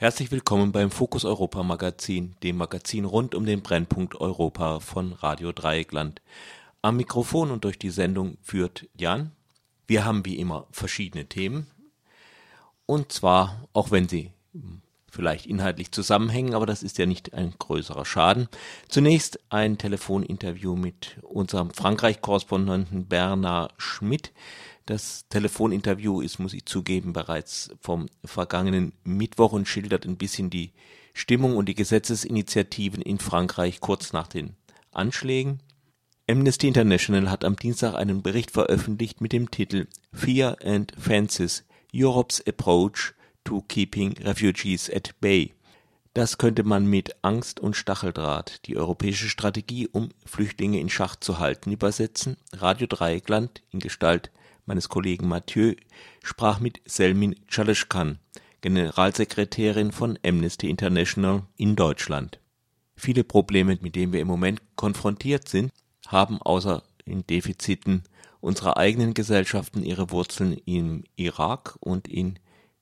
Herzlich willkommen beim Fokus Europa Magazin, dem Magazin rund um den Brennpunkt Europa von Radio Dreieckland. Am Mikrofon und durch die Sendung führt Jan. Wir haben wie immer verschiedene Themen. Und zwar, auch wenn sie vielleicht inhaltlich zusammenhängen, aber das ist ja nicht ein größerer Schaden. Zunächst ein Telefoninterview mit unserem Frankreich-Korrespondenten Bernard Schmidt. Das Telefoninterview ist, muss ich zugeben, bereits vom vergangenen Mittwoch und schildert ein bisschen die Stimmung und die Gesetzesinitiativen in Frankreich kurz nach den Anschlägen. Amnesty International hat am Dienstag einen Bericht veröffentlicht mit dem Titel Fear and Fences Europe's Approach to Keeping Refugees at Bay. Das könnte man mit Angst und Stacheldraht, die europäische Strategie, um Flüchtlinge in Schach zu halten, übersetzen. Radio Dreieckland in Gestalt meines Kollegen Mathieu sprach mit Selmin Chaleshkan, Generalsekretärin von Amnesty International in Deutschland. Viele Probleme, mit denen wir im Moment konfrontiert sind, haben außer den Defiziten unserer eigenen Gesellschaften ihre Wurzeln im Irak und in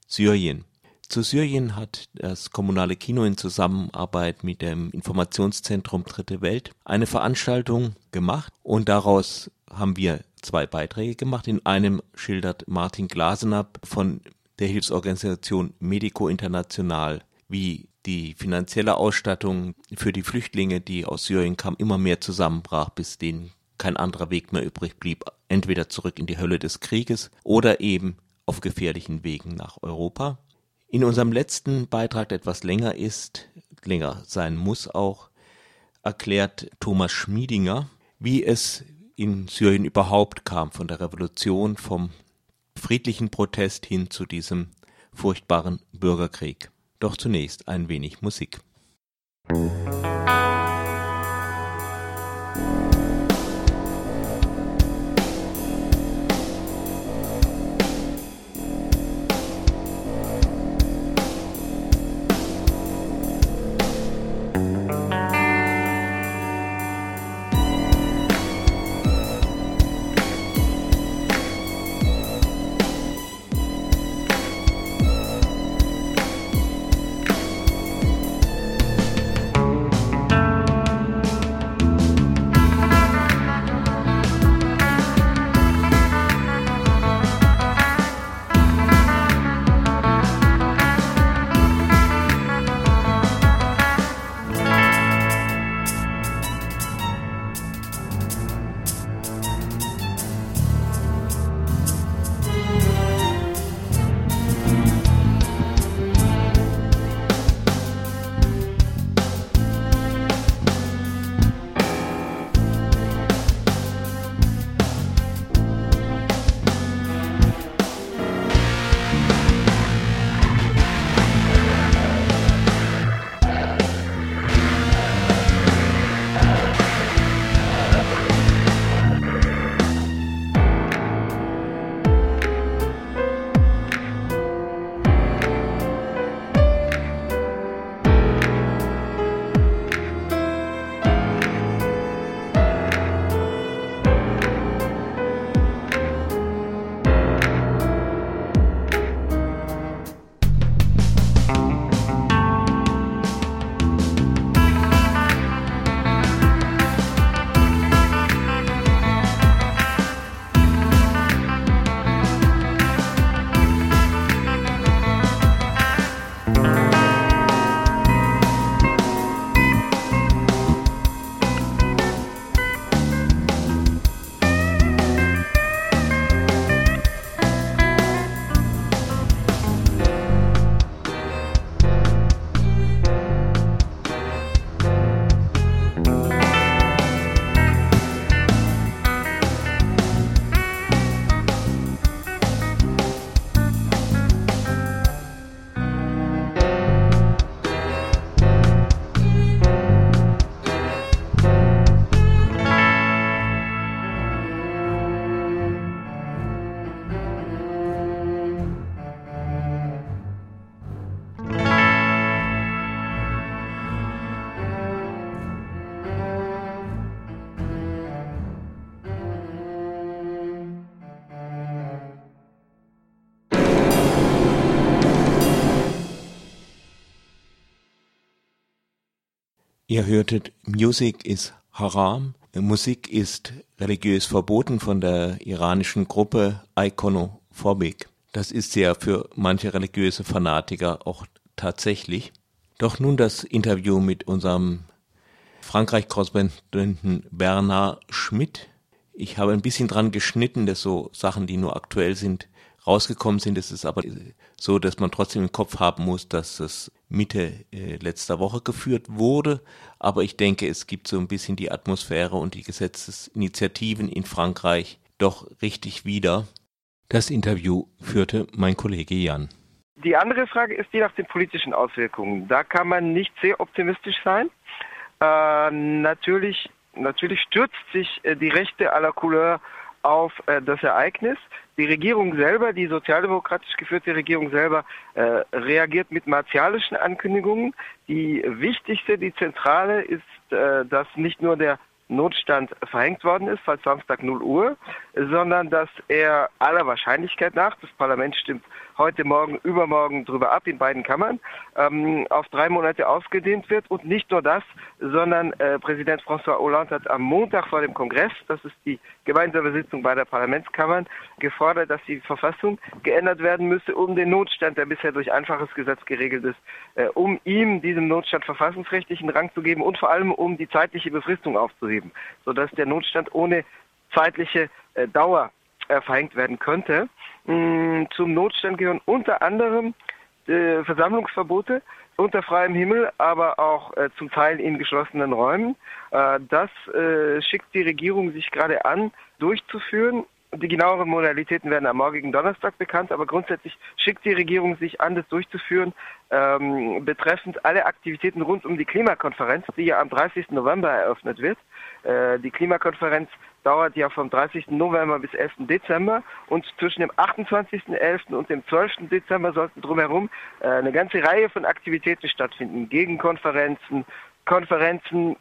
Syrien. Zu Syrien hat das kommunale Kino in Zusammenarbeit mit dem Informationszentrum Dritte Welt eine Veranstaltung gemacht und daraus haben wir zwei Beiträge gemacht. In einem schildert Martin Glasenapp von der Hilfsorganisation Medico International, wie die finanzielle Ausstattung für die Flüchtlinge, die aus Syrien kamen, immer mehr zusammenbrach, bis denen kein anderer Weg mehr übrig blieb, entweder zurück in die Hölle des Krieges oder eben auf gefährlichen Wegen nach Europa. In unserem letzten Beitrag, der etwas länger ist, länger sein muss auch, erklärt Thomas Schmiedinger, wie es in Syrien überhaupt kam, von der Revolution, vom friedlichen Protest hin zu diesem furchtbaren Bürgerkrieg. Doch zunächst ein wenig Musik. Musik Ihr hörtet Music is Haram. Musik ist religiös verboten von der iranischen Gruppe Iconophobic. Das ist ja für manche religiöse Fanatiker auch tatsächlich. Doch nun das Interview mit unserem Frankreich-Korrespondenten Bernard Schmidt. Ich habe ein bisschen dran geschnitten, dass so Sachen, die nur aktuell sind, rausgekommen sind. Es ist aber so, dass man trotzdem im Kopf haben muss, dass es Mitte äh, letzter Woche geführt wurde. Aber ich denke, es gibt so ein bisschen die Atmosphäre und die Gesetzesinitiativen in Frankreich doch richtig wieder. Das Interview führte mein Kollege Jan. Die andere Frage ist die nach den politischen Auswirkungen. Da kann man nicht sehr optimistisch sein. Äh, natürlich, natürlich stürzt sich äh, die Rechte la Couleur auf äh, das Ereignis. Die Regierung selber, die sozialdemokratisch geführte Regierung selber, äh, reagiert mit martialischen Ankündigungen. Die wichtigste, die zentrale ist, äh, dass nicht nur der Notstand verhängt worden ist, falls Samstag 0 Uhr, sondern dass er aller Wahrscheinlichkeit nach, das Parlament stimmt heute Morgen, übermorgen drüber ab in beiden Kammern, ähm, auf drei Monate ausgedehnt wird. Und nicht nur das, sondern äh, Präsident François Hollande hat am Montag vor dem Kongress, das ist die gemeinsame Sitzung beider Parlamentskammern, gefordert, dass die Verfassung geändert werden müsse, um den Notstand, der bisher durch einfaches Gesetz geregelt ist, äh, um ihm diesem Notstand verfassungsrechtlichen Rang zu geben und vor allem um die zeitliche Befristung aufzuheben, sodass der Notstand ohne zeitliche äh, Dauer äh, verhängt werden könnte. Mm, zum Notstand gehören unter anderem äh, Versammlungsverbote unter freiem Himmel, aber auch äh, zum Teil in geschlossenen Räumen. Äh, das äh, schickt die Regierung sich gerade an, durchzuführen. Die genaueren Modalitäten werden am morgigen Donnerstag bekannt, aber grundsätzlich schickt die Regierung sich an, das durchzuführen, ähm, betreffend alle Aktivitäten rund um die Klimakonferenz, die ja am 30. November eröffnet wird. Äh, die Klimakonferenz dauert ja vom 30. November bis 11. Dezember und zwischen dem 28.11. und dem 12. Dezember sollten drumherum äh, eine ganze Reihe von Aktivitäten stattfinden. Gegenkonferenzen, Konferenzen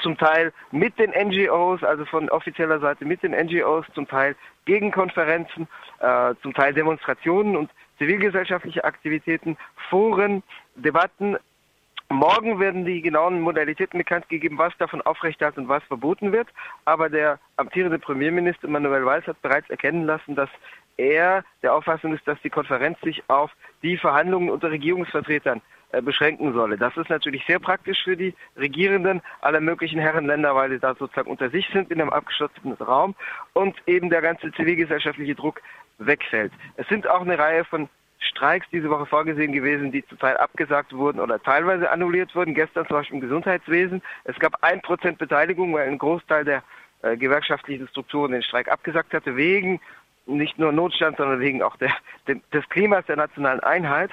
zum Teil mit den NGOs, also von offizieller Seite mit den NGOs, zum Teil Gegenkonferenzen, äh, zum Teil Demonstrationen und zivilgesellschaftliche Aktivitäten, Foren, Debatten Morgen werden die genauen Modalitäten bekannt gegeben, was davon aufrechterhalten und was verboten wird. Aber der amtierende Premierminister Manuel Valls hat bereits erkennen lassen, dass er der Auffassung ist, dass die Konferenz sich auf die Verhandlungen unter Regierungsvertretern äh, beschränken solle. Das ist natürlich sehr praktisch für die Regierenden aller möglichen Herrenländer, weil sie da sozusagen unter sich sind in einem abgeschlossenen Raum und eben der ganze zivilgesellschaftliche Druck wegfällt. Es sind auch eine Reihe von Streiks diese Woche vorgesehen gewesen, die zum Teil abgesagt wurden oder teilweise annulliert wurden. Gestern zum Beispiel im Gesundheitswesen. Es gab ein Prozent Beteiligung, weil ein Großteil der äh, gewerkschaftlichen Strukturen den Streik abgesagt hatte, wegen nicht nur Notstand, sondern wegen auch der, des Klimas der nationalen Einheit.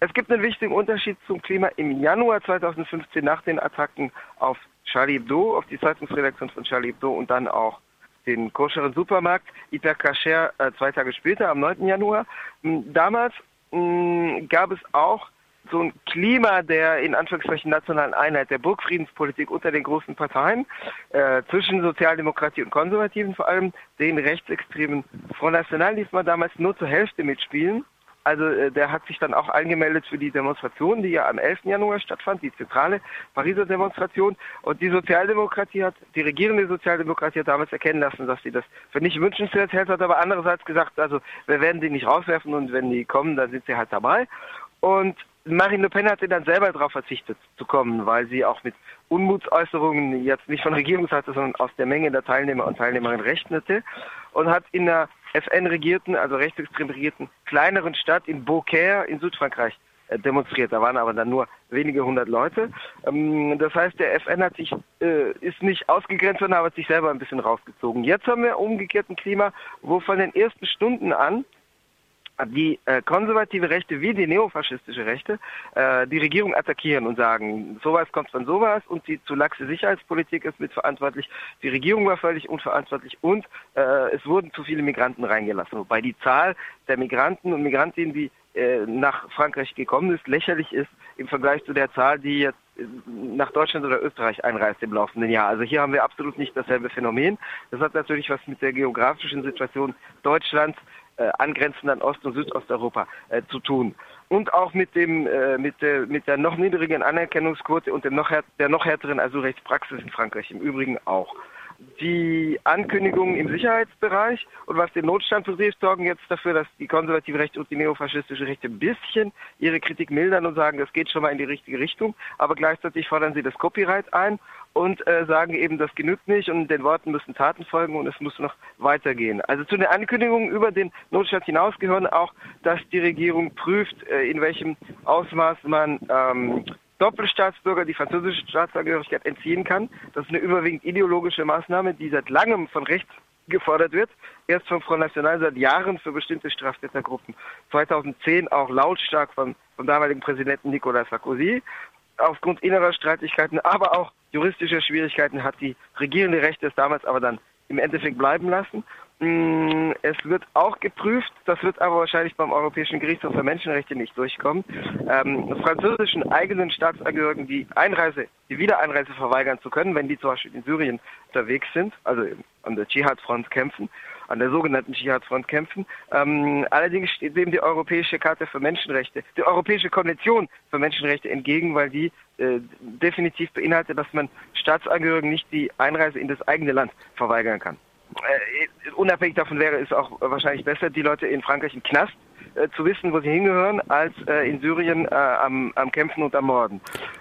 Es gibt einen wichtigen Unterschied zum Klima im Januar 2015 nach den Attacken auf Charlie Hebdo, auf die Zeitungsredaktion von Charlie Hebdo und dann auch den koscheren Supermarkt Hypercacher äh, zwei Tage später, am 9. Januar. Hm, damals mh, hm, gab es auch so ein Klima der in Anführungszeichen nationalen Einheit, der Burgfriedenspolitik unter den großen Parteien, äh, zwischen Sozialdemokratie und Konservativen vor allem, den rechtsextremen Front National ließ man damals nur zur Hälfte mitspielen. Also äh, der hat sich dann auch angemeldet für die Demonstration, die ja am 11. Januar stattfand, die zentrale Pariser Demonstration. Und die Sozialdemokratie hat, die regierende Sozialdemokratie hat damals erkennen lassen, dass sie das für nicht wünschenswert hält, hat aber andererseits gesagt, also wir werden die nicht rauswerfen und wenn die kommen, dann sind sie halt dabei. Und Marine Le Pen hatte dann selber darauf verzichtet zu kommen, weil sie auch mit Unmutsäußerungen jetzt nicht von Regierungsseite, sondern aus der Menge der Teilnehmer und Teilnehmerinnen rechnete und hat in der FN-regierten, also rechtsextrem regierten kleineren Stadt in Beaucaire in Südfrankreich äh, demonstriert. Da waren aber dann nur wenige hundert Leute. Ähm, das heißt, der FN hat sich, äh, ist nicht ausgegrenzt, sondern hat sich selber ein bisschen rausgezogen. Jetzt haben wir umgekehrt ein Klima, wo von den ersten Stunden an die äh, konservative Rechte wie die neofaschistische Rechte äh, die Regierung attackieren und sagen, sowas kommt von sowas und die zu laxe Sicherheitspolitik ist mitverantwortlich, die Regierung war völlig unverantwortlich und äh, es wurden zu viele Migranten reingelassen. Wobei die Zahl der Migranten und Migrantinnen, die äh, nach Frankreich gekommen ist, lächerlich ist im Vergleich zu der Zahl, die jetzt äh, nach Deutschland oder Österreich einreist im laufenden Jahr. Also hier haben wir absolut nicht dasselbe Phänomen. Das hat natürlich was mit der geografischen Situation Deutschlands äh, angrenzend an Ost- und Südosteuropa äh, zu tun. und auch mit dem äh, mit der mit der noch niedrigen Anerkennungsquote und dem noch der noch härteren Asylrechtspraxis in Frankreich im Übrigen auch die Ankündigungen im Sicherheitsbereich und was den Notstand betrifft, sorgen jetzt dafür, dass die konservative Rechte und die neofaschistische Rechte ein bisschen ihre Kritik mildern und sagen, das geht schon mal in die richtige Richtung, aber gleichzeitig fordern sie das Copyright ein und äh, sagen eben, das genügt nicht und den Worten müssen Taten folgen und es muss noch weitergehen. Also zu den Ankündigungen über den Notstand hinaus gehören auch, dass die Regierung prüft, äh, in welchem Ausmaß man ähm, Doppelstaatsbürger die französische Staatsangehörigkeit entziehen kann. Das ist eine überwiegend ideologische Maßnahme, die seit langem von rechts gefordert wird. Erst vom Front National seit Jahren für bestimmte Straftätergruppen. 2010 auch lautstark vom, vom damaligen Präsidenten Nicolas Sarkozy. Aufgrund innerer Streitigkeiten, aber auch juristischer Schwierigkeiten hat die regierende Rechte es damals aber dann im Endeffekt bleiben lassen. Mm, es wird auch geprüft, das wird aber wahrscheinlich beim Europäischen Gerichtshof für Menschenrechte nicht durchkommen. Ähm, französischen eigenen Staatsangehörigen die Einreise, die Wiedereinreise verweigern zu können, wenn die zum Beispiel in Syrien unterwegs sind, also an der Dschihad-Front kämpfen, an der sogenannten Dschihad-Front kämpfen. Ähm, allerdings steht dem die Europäische Karte für Menschenrechte, die Europäische Konvention für Menschenrechte entgegen, weil die äh, definitiv beinhaltet, dass man Staatsangehörigen nicht die Einreise in das eigene Land verweigern kann äh, unabhängig davon wäre es auch wahrscheinlich besser, die Leute in Frankreich im Knast äh, zu wissen, wo sie hingehören, als äh, in Syrien äh, am, am Kämpfen und am Morden.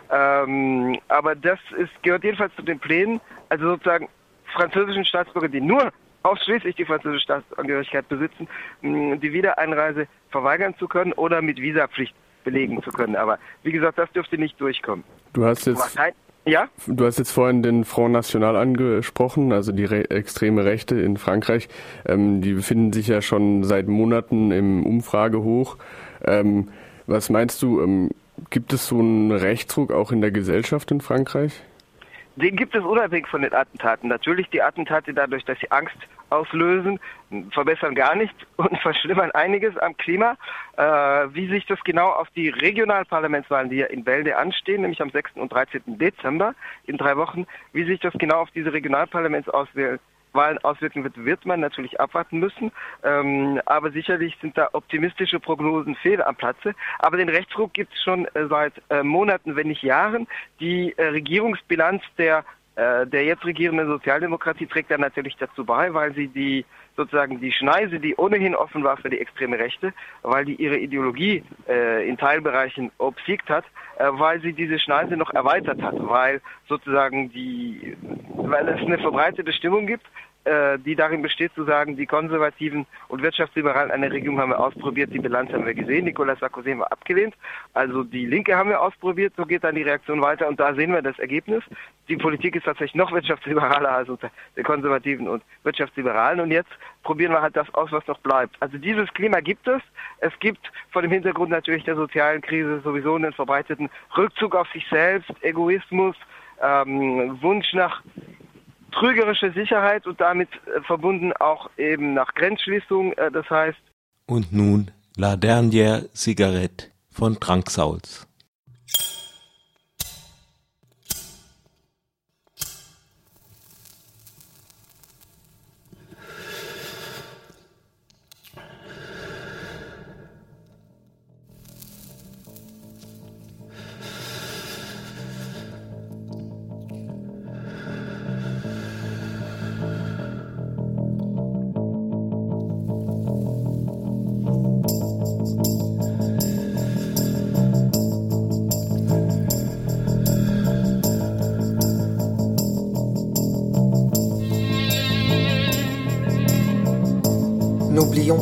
Ähm, aber das ist, gehört jedenfalls zu den Plänen, also sozusagen französischen Staatsbürger, die nur ausschließlich die französische Staatsangehörigkeit besitzen, die Wiedereinreise verweigern zu können oder mit Visapflicht belegen zu können. Aber wie gesagt, das dürfte nicht durchkommen. Du hast jetzt ja? Du hast jetzt vorhin den Front National angesprochen, also die re extreme Rechte in Frankreich. Ähm, die befinden sich ja schon seit Monaten im Umfragehoch. Ähm, was meinst du, ähm, gibt es so einen Rechtsruck auch in der Gesellschaft in Frankreich? Den gibt es unabhängig von den Attentaten. Natürlich die Attentate dadurch, dass sie Angst auslösen, verbessern gar nichts und verschlimmern einiges am Klima. Äh, wie sich das genau auf die Regionalparlamentswahlen, die ja in Bälde anstehen, nämlich am 6. und 13. Dezember in drei Wochen, wie sich das genau auf diese Regionalparlamentsauswahlen Wahlen auswirken wird, wird man natürlich abwarten müssen. Ähm, aber sicherlich sind da optimistische Prognosen fehl am Platze. Aber den Rechtsruck gibt es schon äh, seit äh, Monaten, wenn nicht Jahren. Die äh, Regierungsbilanz der äh, der jetzt regierenden Sozialdemokratie trägt da natürlich dazu bei, weil sie die sozusagen die Schneise, die ohnehin offen war für die extreme Rechte, weil die ihre Ideologie äh, in Teilbereichen obsiegt hat, äh, weil sie diese Schneise noch erweitert hat, weil sozusagen die, weil es eine verbreitete Stimmung gibt, die darin besteht zu sagen, die Konservativen und Wirtschaftsliberalen einer Regierung haben wir ausprobiert, die Bilanz haben wir gesehen, Nicolas Sarkozy haben wir abgelehnt, also die Linke haben wir ausprobiert, so geht dann die Reaktion weiter und da sehen wir das Ergebnis. Die Politik ist tatsächlich noch wirtschaftsliberaler als unter den Konservativen und Wirtschaftsliberalen und jetzt probieren wir halt das aus, was noch bleibt. Also dieses Klima gibt es. Es gibt vor dem Hintergrund natürlich der sozialen Krise sowieso einen verbreiteten Rückzug auf sich selbst, Egoismus, ähm, Wunsch nach trügerische Sicherheit und damit äh, verbunden auch eben nach Grenzschließung. Äh, das heißt. Und nun La Dernière Cigarette von Drangsauls.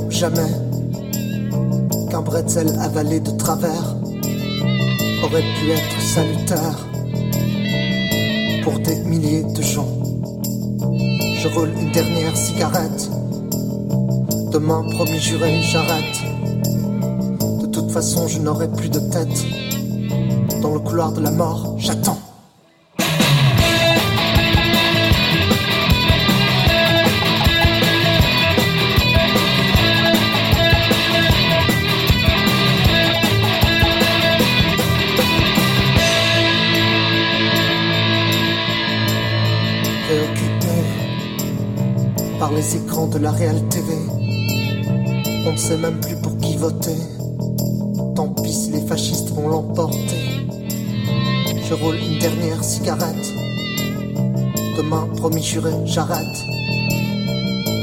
Jamais qu'un bretzel avalé de travers aurait pu être salutaire pour des milliers de gens. Je roule une dernière cigarette. Demain, promis juré, j'arrête. De toute façon, je n'aurai plus de tête. Dans le couloir de la mort, j'attends. Les écrans de la Real TV. On ne sait même plus pour qui voter. Tant pis les fascistes vont l'emporter. Je roule une dernière cigarette. Demain, promis juré, j'arrête.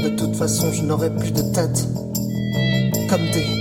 De toute façon, je n'aurai plus de tête. Comme des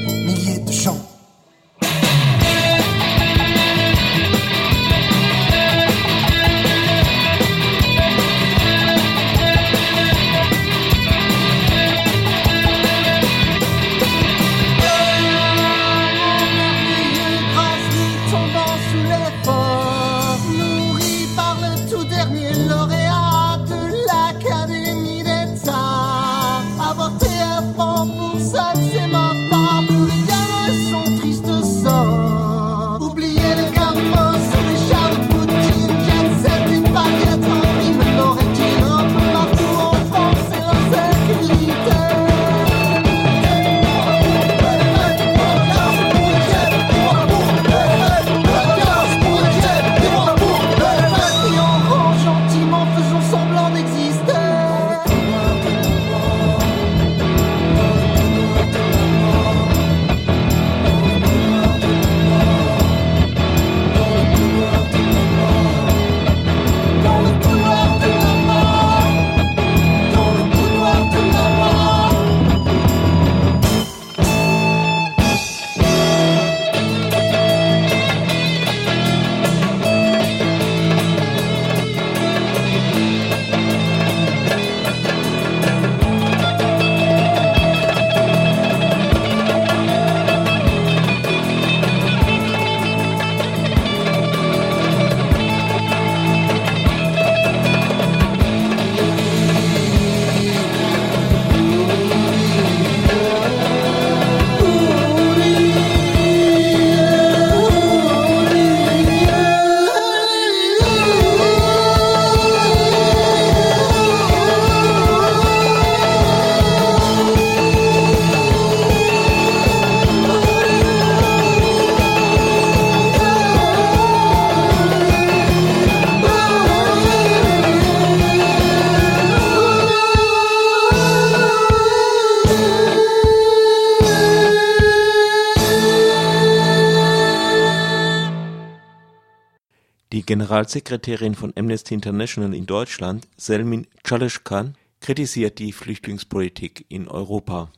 Generalsekretärin von Amnesty International in Deutschland, Selmin Çalışkan, kritisiert die Flüchtlingspolitik in Europa.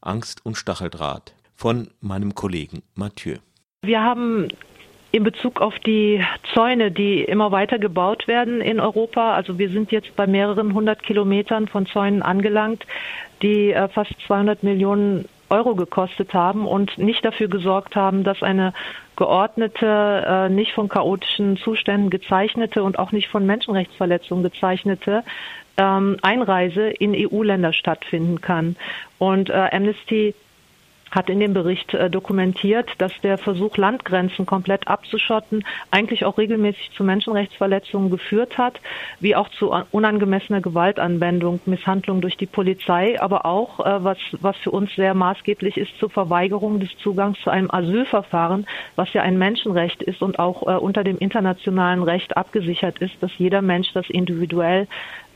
Angst und Stacheldraht von meinem Kollegen Mathieu. Wir haben in Bezug auf die Zäune, die immer weiter gebaut werden in Europa, also wir sind jetzt bei mehreren hundert Kilometern von Zäunen angelangt, die äh, fast 200 Millionen Euro gekostet haben und nicht dafür gesorgt haben, dass eine geordnete, äh, nicht von chaotischen Zuständen gezeichnete und auch nicht von Menschenrechtsverletzungen gezeichnete ähm, Einreise in EU-Länder stattfinden kann. Und äh, Amnesty hat in dem Bericht äh, dokumentiert, dass der Versuch, Landgrenzen komplett abzuschotten, eigentlich auch regelmäßig zu Menschenrechtsverletzungen geführt hat, wie auch zu unangemessener Gewaltanwendung, Misshandlung durch die Polizei, aber auch, äh, was, was für uns sehr maßgeblich ist, zur Verweigerung des Zugangs zu einem Asylverfahren, was ja ein Menschenrecht ist und auch äh, unter dem internationalen Recht abgesichert ist, dass jeder Mensch das individuell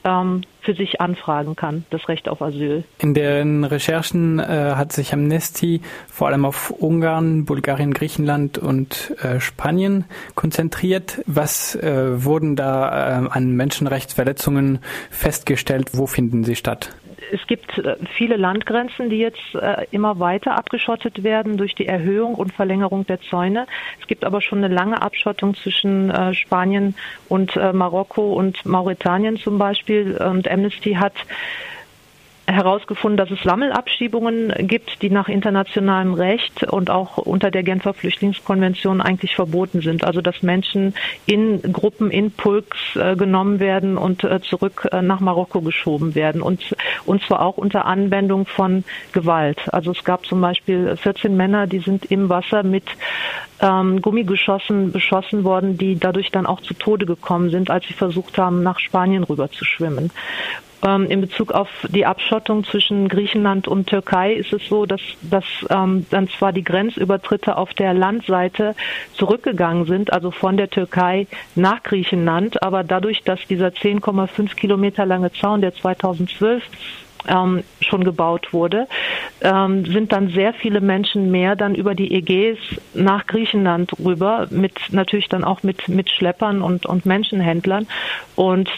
für sich anfragen kann, das Recht auf Asyl. In den Recherchen äh, hat sich Amnesty vor allem auf Ungarn, Bulgarien, Griechenland und äh, Spanien konzentriert. Was äh, wurden da äh, an Menschenrechtsverletzungen festgestellt? Wo finden sie statt? Es gibt äh, viele Landgrenzen, die jetzt äh, immer weiter abgeschottet werden durch die Erhöhung und Verlängerung der Zäune. Es gibt aber schon eine lange Abschottung zwischen äh, Spanien und Marokko und Mauretanien zum Beispiel. Und Amnesty hat herausgefunden, dass es Sammelabschiebungen gibt, die nach internationalem Recht und auch unter der Genfer Flüchtlingskonvention eigentlich verboten sind. Also dass Menschen in Gruppen, in Pulks äh, genommen werden und äh, zurück äh, nach Marokko geschoben werden und, und zwar auch unter Anwendung von Gewalt. Also es gab zum Beispiel 14 Männer, die sind im Wasser mit ähm, Gummigeschossen beschossen worden, die dadurch dann auch zu Tode gekommen sind, als sie versucht haben, nach Spanien rüber zu schwimmen. Ähm, in Bezug auf die Abschottung zwischen Griechenland und Türkei ist es so, dass, dass ähm, dann zwar die Grenzübertritte auf der Landseite zurückgegangen sind, also von der Türkei nach Griechenland, aber dadurch, dass dieser 10,5 Kilometer lange Zaun, der 2012 ähm, schon gebaut wurde, ähm, sind dann sehr viele Menschen mehr dann über die Ägäis nach Griechenland rüber, mit natürlich dann auch mit, mit Schleppern und, und Menschenhändlern. Und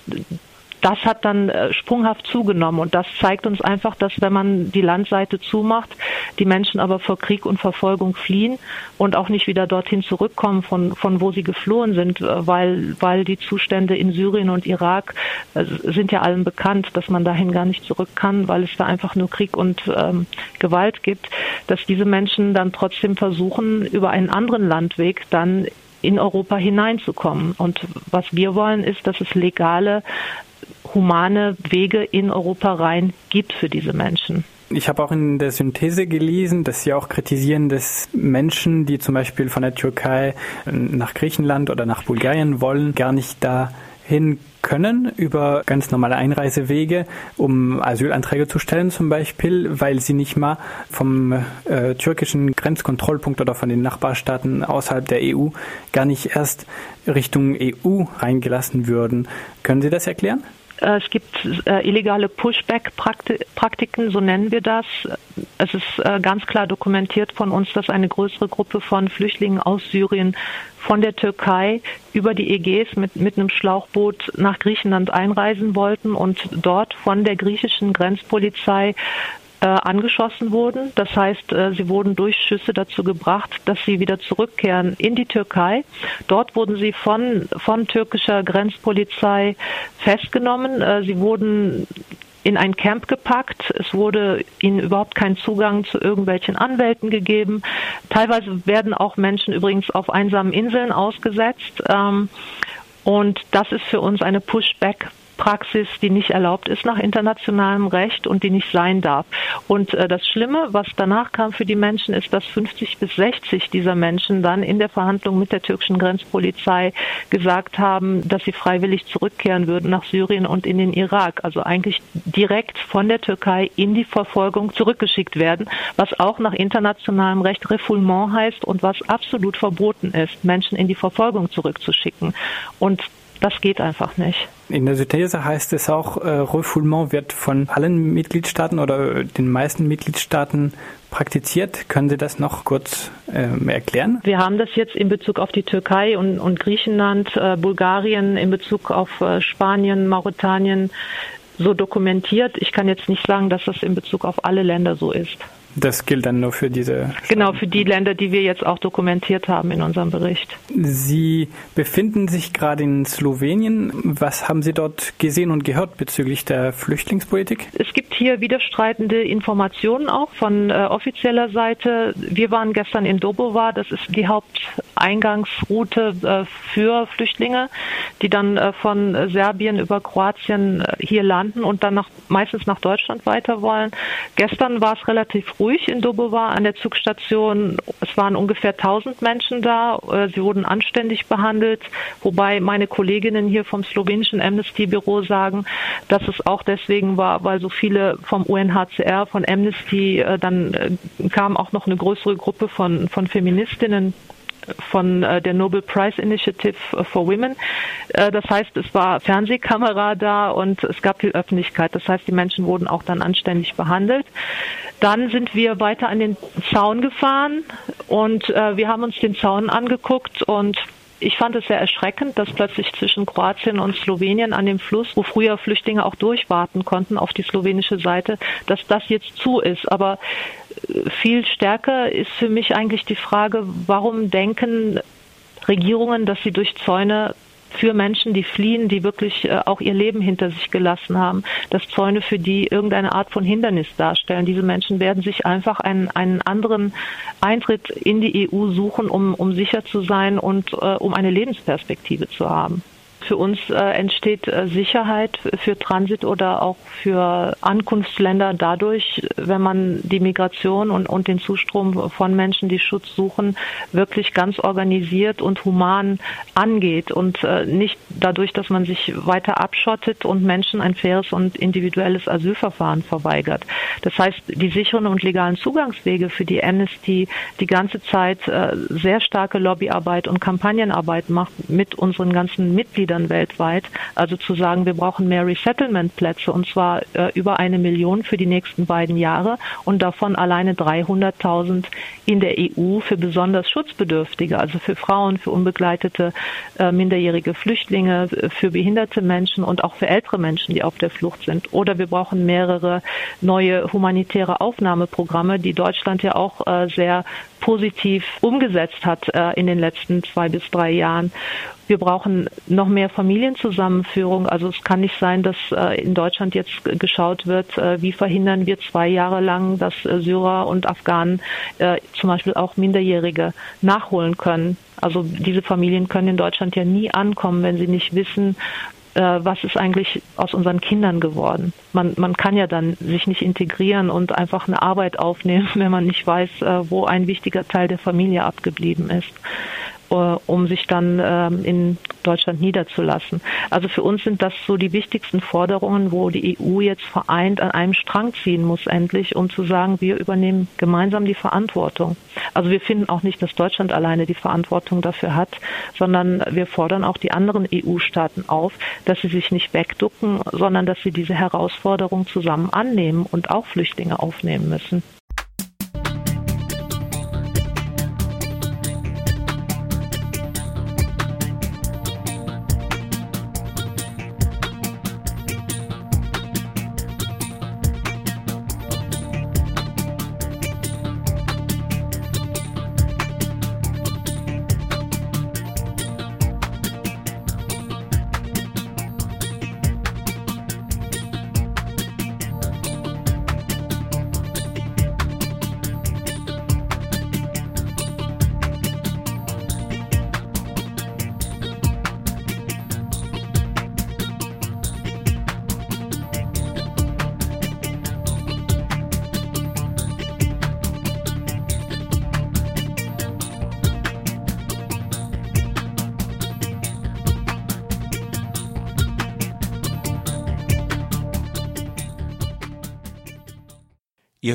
das hat dann äh, sprunghaft zugenommen. Und das zeigt uns einfach, dass wenn man die Landseite zumacht, die Menschen aber vor Krieg und Verfolgung fliehen und auch nicht wieder dorthin zurückkommen, von, von wo sie geflohen sind, äh, weil, weil die Zustände in Syrien und Irak äh, sind ja allen bekannt, dass man dahin gar nicht zurück kann, weil es da einfach nur Krieg und ähm, Gewalt gibt, dass diese Menschen dann trotzdem versuchen, über einen anderen Landweg dann in Europa hineinzukommen. Und was wir wollen, ist, dass es legale humane Wege in Europa rein gibt für diese Menschen. Ich habe auch in der Synthese gelesen, dass Sie auch kritisieren, dass Menschen, die zum Beispiel von der Türkei nach Griechenland oder nach Bulgarien wollen, gar nicht dahin können über ganz normale Einreisewege, um Asylanträge zu stellen zum Beispiel, weil sie nicht mal vom äh, türkischen Grenzkontrollpunkt oder von den Nachbarstaaten außerhalb der EU gar nicht erst Richtung EU reingelassen würden. Können Sie das erklären? Äh, es gibt äh, illegale Pushback-Praktiken, so nennen wir das. Es ist äh, ganz klar dokumentiert von uns, dass eine größere Gruppe von Flüchtlingen aus Syrien von der Türkei über die Ägäis mit, mit einem Schlauchboot nach Griechenland einreisen wollten und dort von der griechischen Grenzpolizei äh, angeschossen wurden. Das heißt, äh, sie wurden durch Schüsse dazu gebracht, dass sie wieder zurückkehren in die Türkei. Dort wurden sie von, von türkischer Grenzpolizei festgenommen. Äh, sie wurden in ein Camp gepackt. Es wurde ihnen überhaupt kein Zugang zu irgendwelchen Anwälten gegeben. Teilweise werden auch Menschen übrigens auf einsamen Inseln ausgesetzt. Ähm, und das ist für uns eine Pushback Praxis, die nicht erlaubt ist nach internationalem Recht und die nicht sein darf. Und äh, das Schlimme, was danach kam für die Menschen, ist, dass 50 bis 60 dieser Menschen dann in der Verhandlung mit der türkischen Grenzpolizei gesagt haben, dass sie freiwillig zurückkehren würden nach Syrien und in den Irak. Also eigentlich direkt von der Türkei in die Verfolgung zurückgeschickt werden, was auch nach internationalem Recht Refoulement heißt und was absolut verboten ist, Menschen in die Verfolgung zurückzuschicken. Und das geht einfach nicht. In der Synthese heißt es auch, äh, Refoulement wird von allen Mitgliedstaaten oder den meisten Mitgliedstaaten praktiziert. Können Sie das noch kurz äh, erklären? Wir haben das jetzt in Bezug auf die Türkei und, und Griechenland, äh, Bulgarien, in Bezug auf äh, Spanien, Mauretanien so dokumentiert. Ich kann jetzt nicht sagen, dass das in Bezug auf alle Länder so ist. Das gilt dann nur für diese. Genau, für die Länder, die wir jetzt auch dokumentiert haben in unserem Bericht. Sie befinden sich gerade in Slowenien. Was haben Sie dort gesehen und gehört bezüglich der Flüchtlingspolitik? Es gibt hier widerstreitende Informationen auch von äh, offizieller Seite. Wir waren gestern in Dobova, das ist die Haupteingangsroute äh, für Flüchtlinge, die dann äh, von Serbien über Kroatien äh, hier landen und dann nach, meistens nach Deutschland weiter wollen. Gestern war es relativ ruhig in Dobova an der Zugstation. Es waren ungefähr 1000 Menschen da. Sie wurden anständig behandelt, wobei meine Kolleginnen hier vom slowenischen Amnesty-Büro sagen, dass es auch deswegen war, weil so viele vom UNHCR, von Amnesty, dann kam auch noch eine größere Gruppe von, von Feministinnen von äh, der Nobel Prize Initiative for Women. Äh, das heißt, es war Fernsehkamera da und es gab viel Öffentlichkeit. Das heißt, die Menschen wurden auch dann anständig behandelt. Dann sind wir weiter an den Zaun gefahren und äh, wir haben uns den Zaun angeguckt und ich fand es sehr erschreckend, dass plötzlich zwischen Kroatien und Slowenien an dem Fluss, wo früher Flüchtlinge auch durchwarten konnten auf die slowenische Seite, dass das jetzt zu ist. Aber äh, viel stärker ist für mich eigentlich die Frage, warum denken Regierungen, dass sie durch Zäune für Menschen, die fliehen, die wirklich äh, auch ihr Leben hinter sich gelassen haben, dass Zäune für die irgendeine Art von Hindernis darstellen. Diese Menschen werden sich einfach einen, einen anderen Eintritt in die EU suchen, um, um sicher zu sein und äh, um eine Lebensperspektive zu haben. Für uns äh, entsteht äh, Sicherheit für Transit oder auch für Ankunftsländer dadurch, wenn man die Migration und, und den Zustrom von Menschen, die Schutz suchen, wirklich ganz organisiert und human angeht und äh, nicht dadurch, dass man sich weiter abschottet und Menschen ein faires und individuelles Asylverfahren verweigert. Das heißt, die sicheren und legalen Zugangswege für die Amnesty die ganze Zeit äh, sehr starke Lobbyarbeit und Kampagnenarbeit macht mit unseren ganzen Mitgliedern Mitgliedern weltweit. Also zu sagen, wir brauchen mehr Resettlement-Plätze und zwar äh, über eine Million für die nächsten beiden Jahre und davon alleine 300.000 in der EU für besonders Schutzbedürftige, also für Frauen, für unbegleitete äh, minderjährige Flüchtlinge, für behinderte Menschen und auch für ältere Menschen, die auf der Flucht sind. Oder wir brauchen mehrere neue humanitäre Aufnahmeprogramme, die Deutschland ja auch äh, sehr positiv umgesetzt hat äh, in den letzten zwei bis drei Jahren. Wir brauchen noch mehr Familienzusammenführung. Also es kann nicht sein, dass äh, in Deutschland jetzt geschaut wird, äh, wie verhindern wir zwei Jahre lang, dass äh, Syrer und Afghanen zum Beispiel auch Minderjährige nachholen können. Also diese Familien können in Deutschland ja nie ankommen, wenn sie nicht wissen, was ist eigentlich aus unseren Kindern geworden. Man, man kann ja dann sich nicht integrieren und einfach eine Arbeit aufnehmen, wenn man nicht weiß, wo ein wichtiger Teil der Familie abgeblieben ist. Äh, um sich dann ähm, in Deutschland niederzulassen. Also für uns sind das so die wichtigsten Forderungen, wo die EU jetzt vereint an einem Strang ziehen muss endlich, um zu sagen, wir übernehmen gemeinsam die Verantwortung. Also wir finden auch nicht, dass Deutschland alleine die Verantwortung dafür hat, sondern wir fordern auch die anderen EU-Staaten auf, dass sie sich nicht wegducken, sondern dass sie diese Herausforderung zusammen annehmen und auch Flüchtlinge aufnehmen müssen.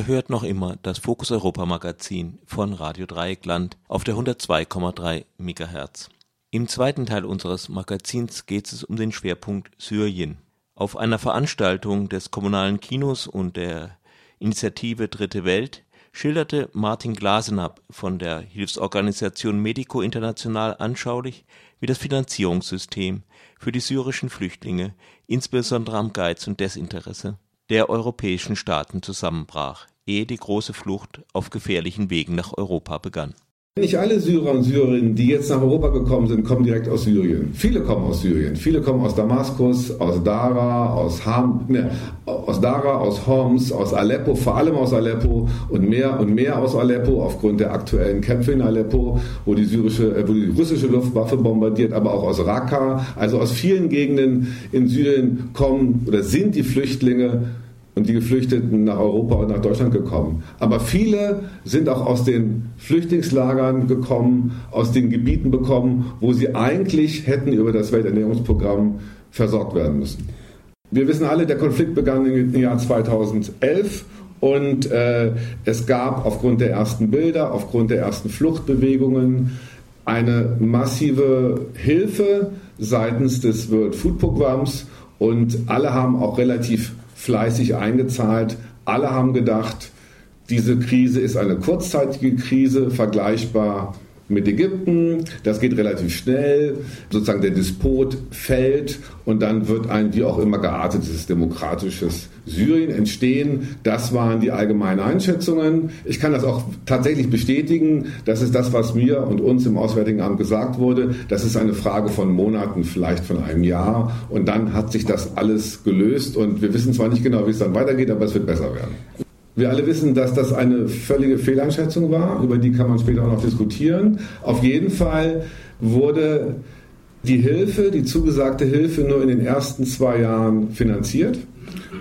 Hört noch immer das Fokus Europa Magazin von Radio Dreieckland auf der 102,3 MHz. Im zweiten Teil unseres Magazins geht es um den Schwerpunkt Syrien. Auf einer Veranstaltung des kommunalen Kinos und der Initiative Dritte Welt schilderte Martin Glasenapp von der Hilfsorganisation Medico International anschaulich, wie das Finanzierungssystem für die syrischen Flüchtlinge, insbesondere am Geiz und Desinteresse, der europäischen Staaten zusammenbrach, ehe die große Flucht auf gefährlichen Wegen nach Europa begann. Nicht alle Syrer und Syrerinnen, die jetzt nach Europa gekommen sind, kommen direkt aus Syrien. Viele kommen aus Syrien. Viele kommen aus Damaskus, aus Dara, aus Ham, ne, aus Dara, aus Homs, aus Aleppo, vor allem aus Aleppo und mehr und mehr aus Aleppo aufgrund der aktuellen Kämpfe in Aleppo, wo die syrische, äh, wo die russische Luftwaffe bombardiert, aber auch aus Raqqa, also aus vielen Gegenden in Syrien kommen oder sind die Flüchtlinge und die Geflüchteten nach Europa und nach Deutschland gekommen. Aber viele sind auch aus den Flüchtlingslagern gekommen, aus den Gebieten bekommen, wo sie eigentlich hätten über das Welternährungsprogramm versorgt werden müssen. Wir wissen alle, der Konflikt begann im Jahr 2011 und äh, es gab aufgrund der ersten Bilder, aufgrund der ersten Fluchtbewegungen eine massive Hilfe seitens des World Food Programms und alle haben auch relativ fleißig eingezahlt. Alle haben gedacht, diese Krise ist eine kurzzeitige Krise, vergleichbar mit Ägypten. Das geht relativ schnell. Sozusagen der Despot fällt und dann wird ein wie auch immer geartetes demokratisches Syrien entstehen. Das waren die allgemeinen Einschätzungen. Ich kann das auch tatsächlich bestätigen. Das ist das, was mir und uns im Auswärtigen Amt gesagt wurde. Das ist eine Frage von Monaten, vielleicht von einem Jahr. Und dann hat sich das alles gelöst. Und wir wissen zwar nicht genau, wie es dann weitergeht, aber es wird besser werden. Wir alle wissen, dass das eine völlige Fehleinschätzung war. Über die kann man später auch noch diskutieren. Auf jeden Fall wurde die Hilfe, die zugesagte Hilfe nur in den ersten zwei Jahren finanziert.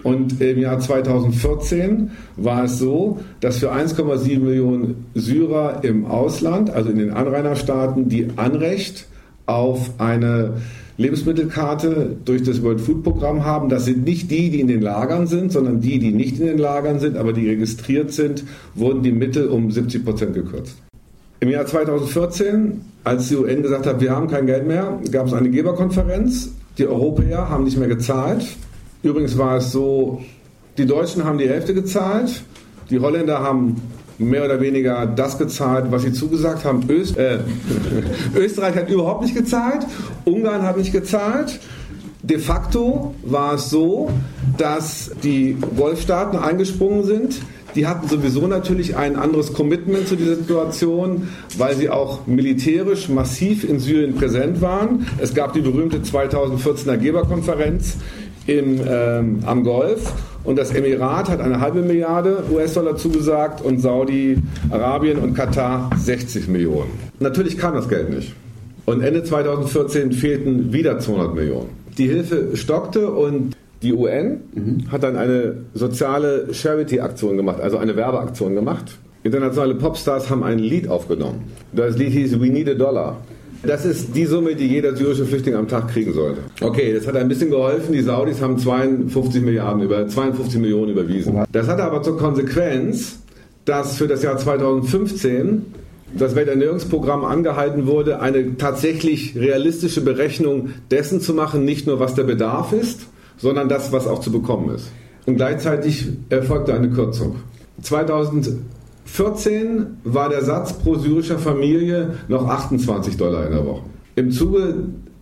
Und im Jahr 2014 war es so, dass für 1,7 Millionen Syrer im Ausland, also in den Anrainerstaaten, die Anrecht auf eine Lebensmittelkarte durch das World Food Programm haben. Das sind nicht die, die in den Lagern sind, sondern die, die nicht in den Lagern sind, aber die registriert sind, wurden die Mittel um 70 Prozent gekürzt. Im Jahr 2014, als die UN gesagt hat, wir haben kein Geld mehr, gab es eine Geberkonferenz. Die Europäer haben nicht mehr gezahlt. Übrigens war es so, die Deutschen haben die Hälfte gezahlt, die Holländer haben mehr oder weniger das gezahlt, was sie zugesagt haben. Öst, äh, Österreich hat überhaupt nicht gezahlt, Ungarn hat nicht gezahlt. De facto war es so, dass die Golfstaaten eingesprungen sind. Die hatten sowieso natürlich ein anderes Commitment zu dieser Situation, weil sie auch militärisch massiv in Syrien präsent waren. Es gab die berühmte 2014er Geberkonferenz im, ähm, am Golf und das Emirat hat eine halbe Milliarde US-Dollar zugesagt und Saudi-Arabien und Katar 60 Millionen. Natürlich kam das Geld nicht. Und Ende 2014 fehlten wieder 200 Millionen. Die Hilfe stockte und die UN mhm. hat dann eine soziale Charity-Aktion gemacht, also eine Werbeaktion gemacht. Internationale Popstars haben ein Lied aufgenommen. Das Lied hieß We Need a Dollar. Das ist die Summe, die jeder syrische Flüchtling am Tag kriegen sollte. Okay, das hat ein bisschen geholfen. Die Saudis haben 52 Milliarden über 52 Millionen überwiesen. Das hatte aber zur Konsequenz, dass für das Jahr 2015 das Welternährungsprogramm angehalten wurde, eine tatsächlich realistische Berechnung dessen zu machen, nicht nur was der Bedarf ist, sondern das, was auch zu bekommen ist. Und gleichzeitig erfolgte eine Kürzung. 2000 14 war der Satz pro syrischer Familie noch 28 Dollar in der Woche. Im Zuge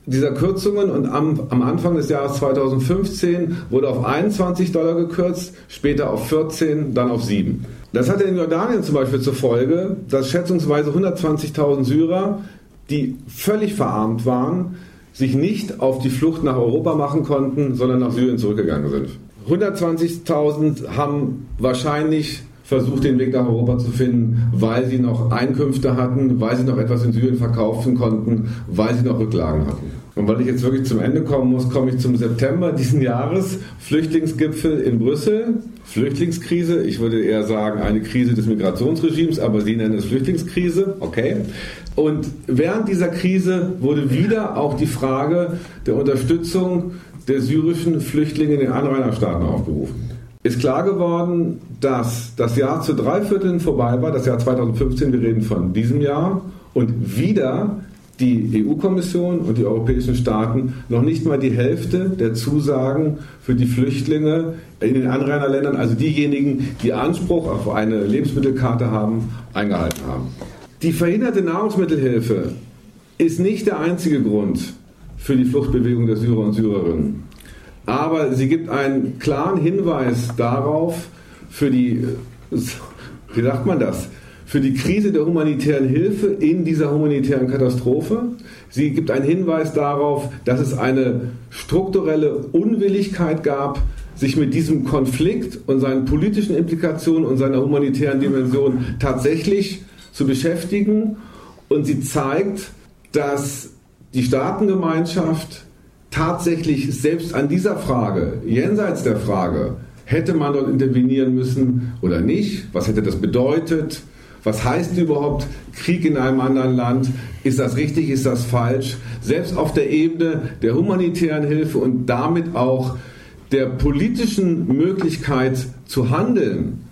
dieser Kürzungen und am, am, Anfang des Jahres 2015 wurde auf 21 Dollar gekürzt, später auf 14, dann auf 7. Das hatte in Jordanien zum Beispiel zur Folge, dass schätzungsweise 120.000 Syrer, die völlig verarmt waren, sich nicht auf die Flucht nach Europa machen konnten, sondern nach Syrien zurückgegangen sind. 120.000 haben wahrscheinlich versucht, den Weg nach Europa zu finden, weil sie noch Einkünfte hatten, weil sie noch etwas in Syrien verkaufen konnten, weil sie noch Rücklagen hatten. Und weil ich jetzt wirklich zum Ende kommen muss, komme ich zum September diesen Jahres, Flüchtlingsgipfel in Brüssel, Flüchtlingskrise, ich würde eher sagen eine Krise des Migrationsregimes, aber Sie nennen es Flüchtlingskrise, okay. Und während dieser Krise wurde wieder auch die Frage der Unterstützung der syrischen Flüchtlinge in den Anrainerstaaten aufgerufen ist klar geworden, dass das Jahr zu drei Vierteln vorbei war, das Jahr 2015, wir reden von diesem Jahr, und wieder die EU-Kommission und die europäischen Staaten noch nicht mal die Hälfte der Zusagen für die Flüchtlinge in den Anrainerländern, also diejenigen, die Anspruch auf eine Lebensmittelkarte haben, eingehalten haben. Die verhinderte Nahrungsmittelhilfe ist nicht der einzige Grund für die Fluchtbewegung der Syrer und Syrerinnen aber sie gibt einen klaren Hinweis darauf, für die, wie sagt man das, für die Krise der humanitären Hilfe in dieser humanitären Katastrophe. Sie gibt einen Hinweis darauf, dass es eine strukturelle Unwilligkeit gab, sich mit diesem Konflikt und seinen politischen Implikationen und seiner humanitären Dimension tatsächlich zu beschäftigen. Und sie zeigt, dass die Staatengemeinschaft tatsächlich selbst an dieser Frage, jenseits der Frage, hätte man dort intervenieren müssen oder nicht? Was hätte das bedeutet? Was heißt überhaupt Krieg in einem anderen Land? Ist das richtig? Ist das falsch? Selbst auf der Ebene der humanitären Hilfe und damit auch der politischen Möglichkeit zu handeln,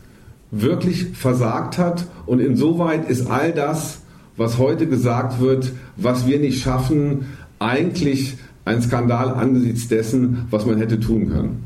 wirklich versagt hat. Und insoweit ist all das, was heute gesagt wird, was wir nicht schaffen, eigentlich ein Skandal angesichts dessen, was man hätte tun können.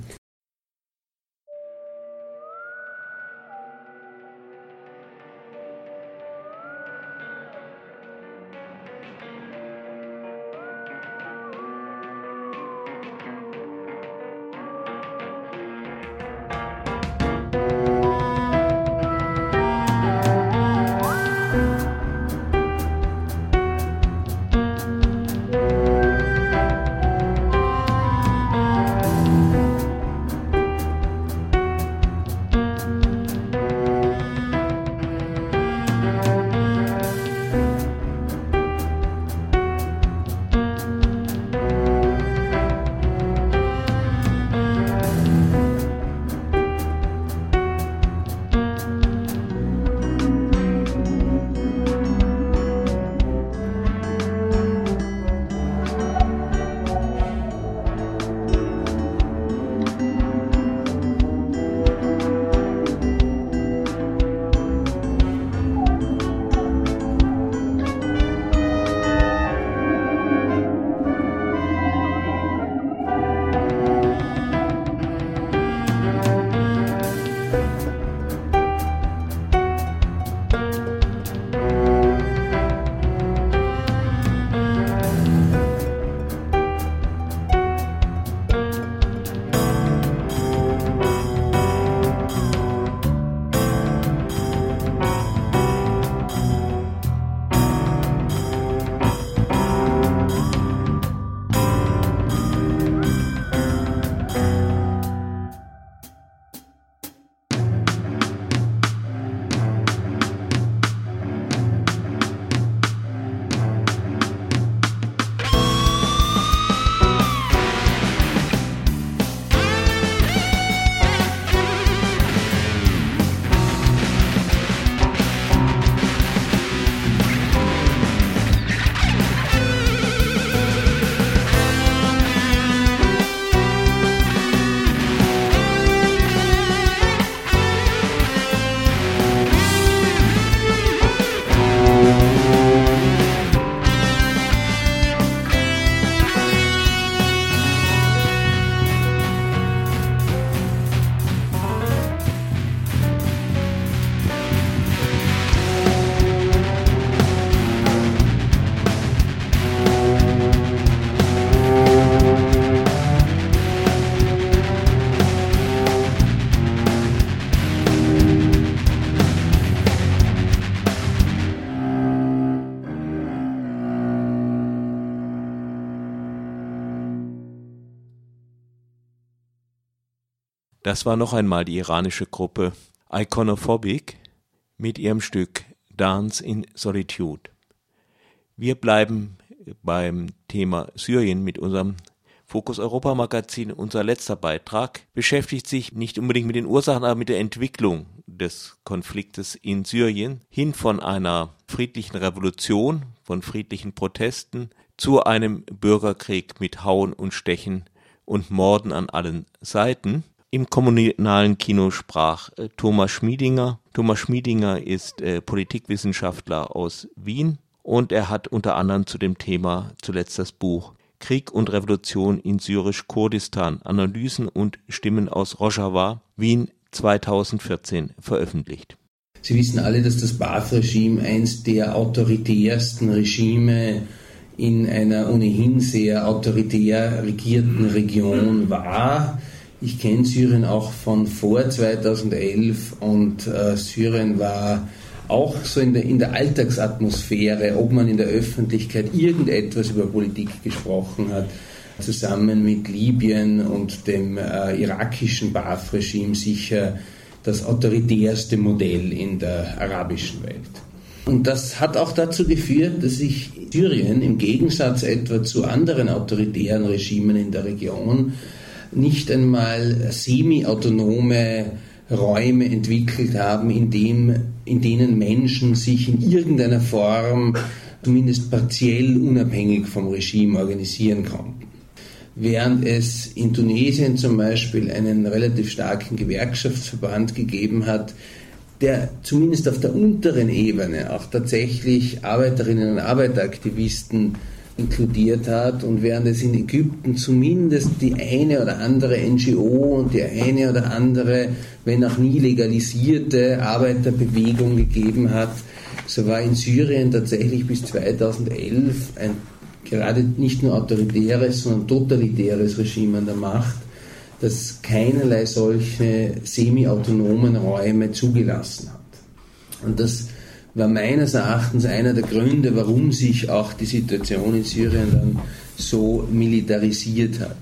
Das war noch einmal die iranische Gruppe Iconophobic mit ihrem Stück Dance in Solitude. Wir bleiben beim Thema Syrien mit unserem Fokus Europa Magazin, unser letzter Beitrag, beschäftigt sich nicht unbedingt mit den Ursachen, aber mit der Entwicklung des Konfliktes in Syrien hin von einer friedlichen Revolution, von friedlichen Protesten zu einem Bürgerkrieg mit Hauen und Stechen und Morden an allen Seiten. Im kommunalen Kino sprach äh, Thomas Schmiedinger. Thomas Schmiedinger ist äh, Politikwissenschaftler aus Wien und er hat unter anderem zu dem Thema zuletzt das Buch Krieg und Revolution in Syrisch-Kurdistan, Analysen und Stimmen aus Rojava, Wien 2014 veröffentlicht. Sie wissen alle, dass das Baath-Regime eins der autoritärsten Regime in einer ohnehin sehr autoritär regierten Region war. Ich kenne Syrien auch von vor 2011 und äh, Syrien war auch so in der, in der Alltagsatmosphäre, ob man in der Öffentlichkeit irgendetwas über Politik gesprochen hat, zusammen mit Libyen und dem äh, irakischen Baath-Regime sicher das autoritärste Modell in der arabischen Welt. Und das hat auch dazu geführt, dass sich Syrien im Gegensatz etwa zu anderen autoritären Regimen in der Region nicht einmal semi-autonome Räume entwickelt haben, in, dem, in denen Menschen sich in irgendeiner Form zumindest partiell unabhängig vom Regime organisieren konnten. Während es in Tunesien zum Beispiel einen relativ starken Gewerkschaftsverband gegeben hat, der zumindest auf der unteren Ebene auch tatsächlich Arbeiterinnen und Arbeiteraktivisten inkludiert hat und während es in Ägypten zumindest die eine oder andere NGO und die eine oder andere, wenn auch nie legalisierte Arbeiterbewegung gegeben hat, so war in Syrien tatsächlich bis 2011 ein gerade nicht nur autoritäres, sondern totalitäres Regime an der Macht, das keinerlei solche semi-autonomen Räume zugelassen hat. Und das war meines Erachtens einer der Gründe, warum sich auch die Situation in Syrien dann so militarisiert hat.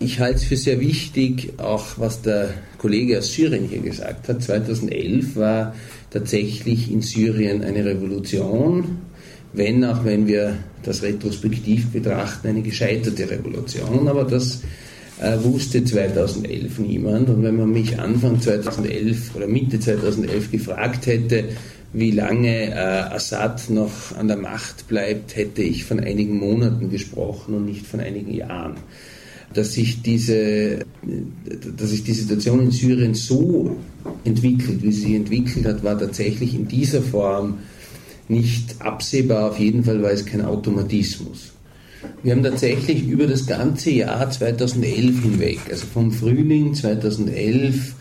Ich halte es für sehr wichtig, auch was der Kollege aus Syrien hier gesagt hat. 2011 war tatsächlich in Syrien eine Revolution, wenn auch wenn wir das retrospektiv betrachten, eine gescheiterte Revolution. Aber das äh, wusste 2011 niemand. Und wenn man mich Anfang 2011 oder Mitte 2011 gefragt hätte, wie lange äh, Assad noch an der Macht bleibt, hätte ich von einigen Monaten gesprochen und nicht von einigen Jahren. Dass sich, diese, dass sich die Situation in Syrien so entwickelt, wie sie sich entwickelt hat, war tatsächlich in dieser Form nicht absehbar. Auf jeden Fall war es kein Automatismus. Wir haben tatsächlich über das ganze Jahr 2011 hinweg, also vom Frühling 2011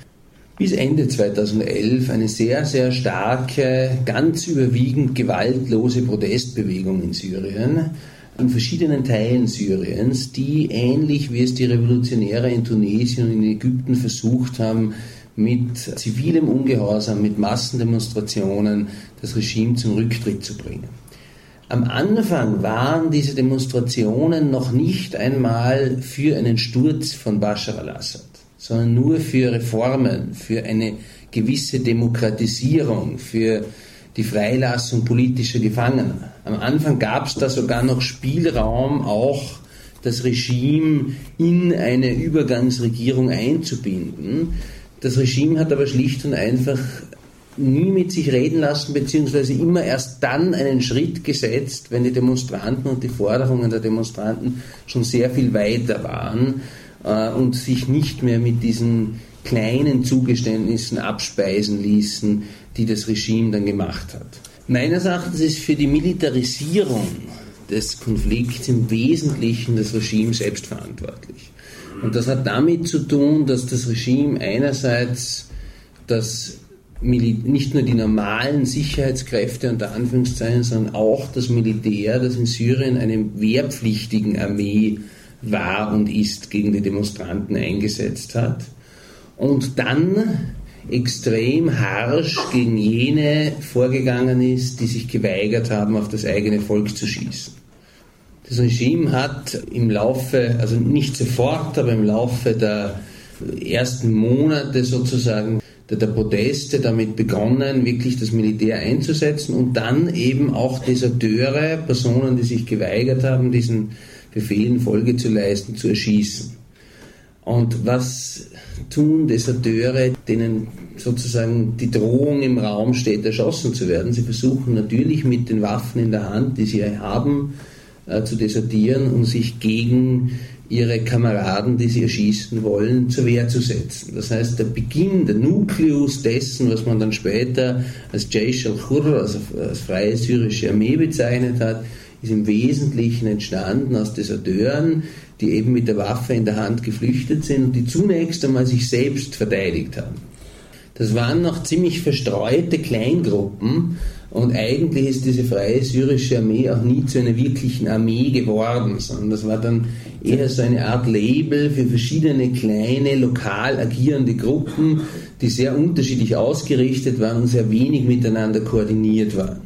bis Ende 2011 eine sehr, sehr starke, ganz überwiegend gewaltlose Protestbewegung in Syrien, in verschiedenen Teilen Syriens, die ähnlich wie es die Revolutionäre in Tunesien und in Ägypten versucht haben, mit zivilem Ungehorsam, mit Massendemonstrationen das Regime zum Rücktritt zu bringen. Am Anfang waren diese Demonstrationen noch nicht einmal für einen Sturz von Bashar al-Assad sondern nur für Reformen, für eine gewisse Demokratisierung, für die Freilassung politischer Gefangener. Am Anfang gab es da sogar noch Spielraum, auch das Regime in eine Übergangsregierung einzubinden. Das Regime hat aber schlicht und einfach nie mit sich reden lassen, beziehungsweise immer erst dann einen Schritt gesetzt, wenn die Demonstranten und die Forderungen der Demonstranten schon sehr viel weiter waren äh, und sich nicht mehr mit diesen kleinen Zugeständnissen abspeisen ließen, die das Regime dann gemacht hat. Meines Erachtens ist für die Militarisierung des Konflikts im Wesentlichen das Regime selbst verantwortlich. Und das hat damit zu tun, dass das Regime einerseits das nicht nur die normalen Sicherheitskräfte unter Anführungszeichen, sondern auch das Militär, das in Syrien eine wehrpflichtigen Armee war und ist gegen die Demonstranten eingesetzt hat. Und dann extrem harsch gegen jene vorgegangen ist, die sich geweigert haben, auf das eigene Volk zu schießen. Das Regime hat im Laufe, also nicht sofort, aber im Laufe der ersten Monate sozusagen der, der Proteste damit begonnen, wirklich das Militär einzusetzen und dann eben auch Deserteure, Personen, die sich geweigert haben, diesen Befehlen Folge zu leisten, zu erschießen. Und was tun Deserteure, denen sozusagen die Drohung im Raum steht, erschossen zu werden? Sie versuchen natürlich mit den Waffen in der Hand, die sie haben, äh, zu desertieren und sich gegen ihre Kameraden, die sie erschießen wollen, zur Wehr zu setzen. Das heißt, der Beginn, der Nukleus dessen, was man dann später als Jaish al-Khurr, also als freie syrische Armee bezeichnet hat, ist im Wesentlichen entstanden aus Deserteuren, die eben mit der Waffe in der Hand geflüchtet sind und die zunächst einmal sich selbst verteidigt haben. Das waren noch ziemlich verstreute Kleingruppen und eigentlich ist diese freie syrische Armee auch nie zu einer wirklichen Armee geworden, sondern das war dann eher so eine Art Label für verschiedene kleine, lokal agierende Gruppen, die sehr unterschiedlich ausgerichtet waren und sehr wenig miteinander koordiniert waren.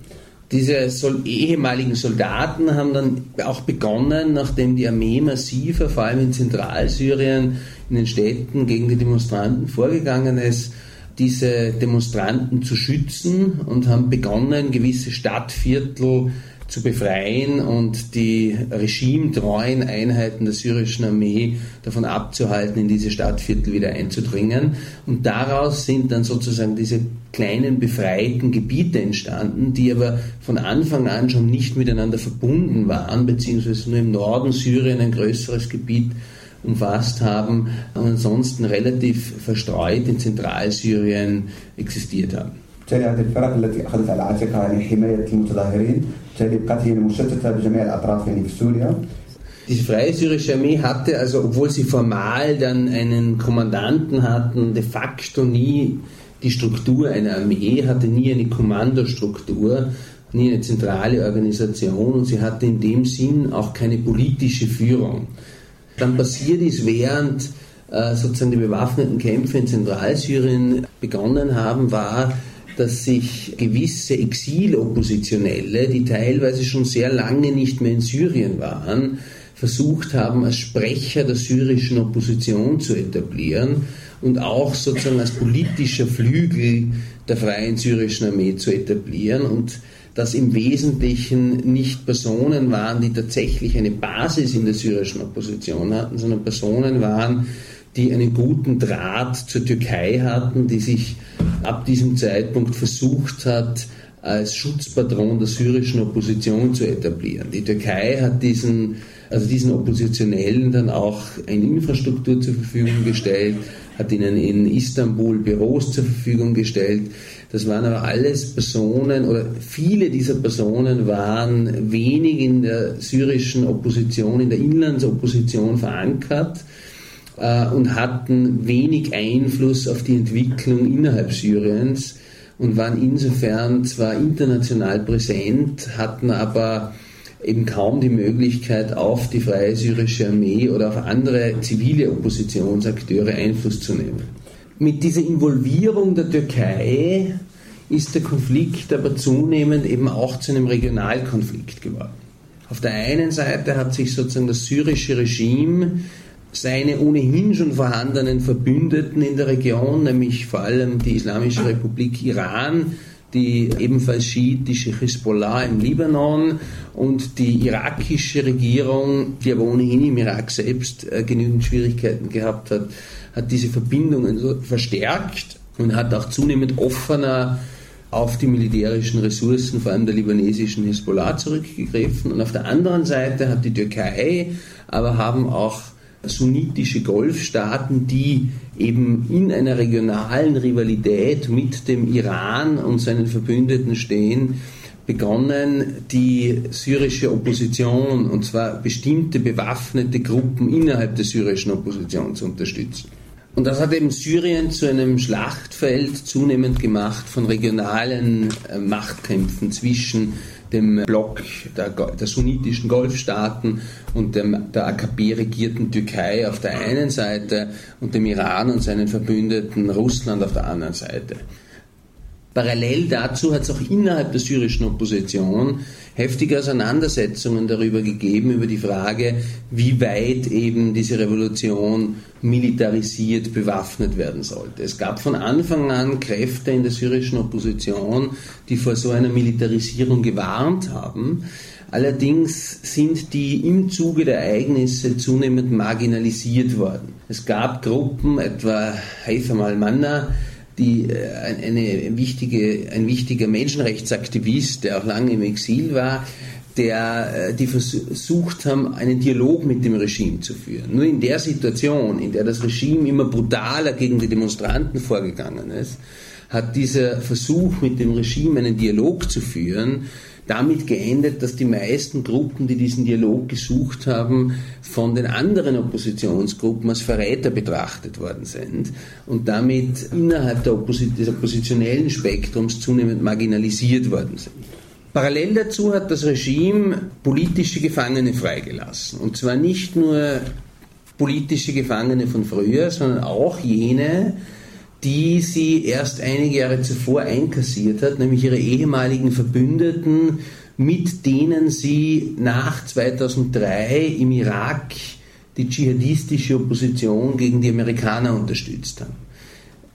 Diese ehemaligen Soldaten haben dann auch begonnen, nachdem die Armee massiver, vor allem in Zentralsyrien, in den Städten gegen die Demonstranten vorgegangen ist, diese Demonstranten zu schützen und haben begonnen, gewisse Stadtviertel zu befreien und die regimetreuen Einheiten der syrischen Armee davon abzuhalten, in diese Stadtviertel wieder einzudringen. Und daraus sind dann sozusagen diese kleinen befreiten Gebiete entstanden, die aber von Anfang an schon nicht miteinander verbunden waren, beziehungsweise nur im Norden Syrien ein größeres Gebiet umfasst haben und ansonsten relativ verstreut in Zentralsyrien existiert haben. بالتالي هذه الفرق التي اخذت على عاتقها حمايه المتظاهرين بالتالي بقت هي مشتته بجميع الاطراف في سوريا die Freie Syrische Armee hatte, also obwohl sie formal dann einen Kommandanten hatten, de facto nie die Struktur einer Armee, hatte nie eine Kommandostruktur, nie eine zentrale Organisation und sie hatte in dem Sinn auch keine politische Führung. Dann passiert ist, während äh, sozusagen die bewaffneten Kämpfe in Zentralsyrien begonnen haben, war, dass sich gewisse Exiloppositionelle, die teilweise schon sehr lange nicht mehr in Syrien waren, versucht haben, als Sprecher der syrischen Opposition zu etablieren und auch sozusagen als politischer Flügel der Freien Syrischen Armee zu etablieren und dass im Wesentlichen nicht Personen waren, die tatsächlich eine Basis in der syrischen Opposition hatten, sondern Personen waren, die einen guten Draht zur Türkei hatten, die sich ab diesem Zeitpunkt versucht hat, als Schutzpatron der syrischen Opposition zu etablieren. Die Türkei hat diesen, also diesen Oppositionellen dann auch eine Infrastruktur zur Verfügung gestellt, hat ihnen in Istanbul Büros zur Verfügung gestellt. Das waren aber alles Personen oder viele dieser Personen waren wenig in der syrischen Opposition, in der Inlandsopposition verankert äh, und hatten wenig Einfluss auf die Entwicklung innerhalb Syriens und waren insofern zwar international präsent, hatten aber eben kaum die Möglichkeit, auf die Freie Syrische Armee oder auf andere zivile Oppositionsakteure Einfluss zu nehmen. Mit dieser Involvierung der Türkei ist der Konflikt aber zunehmend eben auch zu einem Regionalkonflikt geworden. Auf der einen Seite hat sich sozusagen das syrische Regime seine ohnehin schon vorhandenen Verbündeten in der Region, nämlich vor allem die Islamische Republik Iran, die ebenfalls schiitische Hisbollah im Libanon und die irakische Regierung, die aber ohnehin im Irak selbst äh, genügend Schwierigkeiten gehabt hat, hat diese Verbindungen verstärkt und hat auch zunehmend offener auf die militärischen Ressourcen, vor allem der libanesischen Hisbollah, zurückgegriffen. Und auf der anderen Seite hat die Türkei, aber haben auch sunnitische Golfstaaten, die eben in einer regionalen Rivalität mit dem Iran und seinen Verbündeten stehen, begonnen, die syrische Opposition, und zwar bestimmte bewaffnete Gruppen innerhalb der syrischen Opposition zu unterstützen. Und das hat eben Syrien zu einem Schlachtfeld zunehmend gemacht von regionalen äh, Machtkämpfen zwischen dem Block der, der sunnitischen Golfstaaten und dem, der AKP-regierten Türkei auf der einen Seite und dem Iran und seinen Verbündeten Russland auf der anderen Seite. Parallel dazu hat es auch innerhalb der syrischen Opposition heftige Auseinandersetzungen darüber gegeben, über die Frage, wie weit eben diese Revolution militarisiert bewaffnet werden sollte. Es gab von Anfang an Kräfte in der syrischen Opposition, die vor so einer Militarisierung gewarnt haben. Allerdings sind die im Zuge der Ereignisse zunehmend marginalisiert worden. Es gab Gruppen, etwa Haitham al-Manna, die äh, eine wichtige, ein wichtiger Menschenrechtsaktivist, der auch lange im Exil war, der, äh, die versucht haben, einen Dialog mit dem Regime zu führen. Nur in der Situation, in der das Regime immer brutaler gegen die Demonstranten vorgegangen ist, hat dieser Versuch, mit dem Regime einen Dialog zu führen, damit geendet, dass die meisten Gruppen, die diesen Dialog gesucht haben, von den anderen Oppositionsgruppen als Verräter betrachtet worden sind und damit innerhalb Oppos des oppositionellen Spektrums zunehmend marginalisiert worden sind. Parallel dazu hat das Regime politische Gefangene freigelassen. Und zwar nicht nur politische Gefangene von früher, sondern auch jene, die sie erst einige Jahre zuvor einkassiert hat, nämlich ihre ehemaligen Verbündeten, mit denen sie nach 2003 im Irak die dschihadistische Opposition gegen die Amerikaner unterstützt haben.